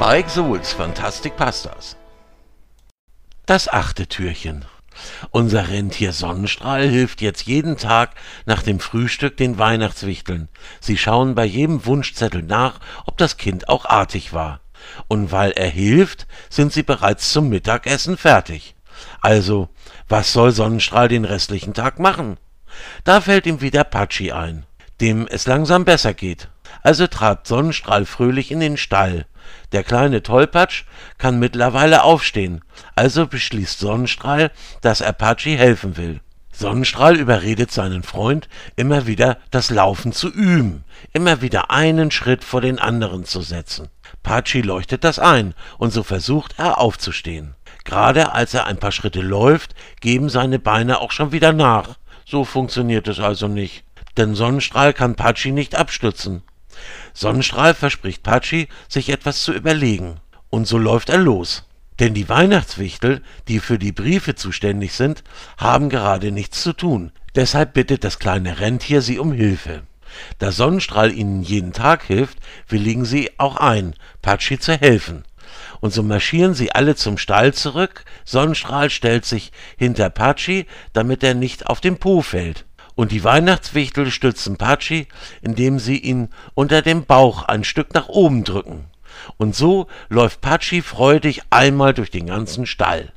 Spike Souls Fantastic Pastas. Das achte Türchen. Unser Rentier Sonnenstrahl hilft jetzt jeden Tag nach dem Frühstück den Weihnachtswichteln. Sie schauen bei jedem Wunschzettel nach, ob das Kind auch artig war. Und weil er hilft, sind sie bereits zum Mittagessen fertig. Also, was soll Sonnenstrahl den restlichen Tag machen? Da fällt ihm wieder Patschi ein, dem es langsam besser geht. Also trat Sonnenstrahl fröhlich in den Stall. Der kleine Tollpatsch kann mittlerweile aufstehen, also beschließt Sonnenstrahl, dass er Patschi helfen will. Sonnenstrahl überredet seinen Freund, immer wieder das Laufen zu üben, immer wieder einen Schritt vor den anderen zu setzen. Patschi leuchtet das ein, und so versucht er aufzustehen. Gerade als er ein paar Schritte läuft, geben seine Beine auch schon wieder nach. So funktioniert es also nicht, denn Sonnenstrahl kann Patschi nicht abstützen. Sonnenstrahl verspricht Patschi, sich etwas zu überlegen. Und so läuft er los. Denn die Weihnachtswichtel, die für die Briefe zuständig sind, haben gerade nichts zu tun. Deshalb bittet das kleine Rentier sie um Hilfe. Da Sonnenstrahl ihnen jeden Tag hilft, willigen sie auch ein, Patschi zu helfen. Und so marschieren sie alle zum Stall zurück. Sonnenstrahl stellt sich hinter Patschi, damit er nicht auf den Po fällt und die Weihnachtswichtel stützen Patschi, indem sie ihn unter dem Bauch ein Stück nach oben drücken. Und so läuft Patschi freudig einmal durch den ganzen Stall.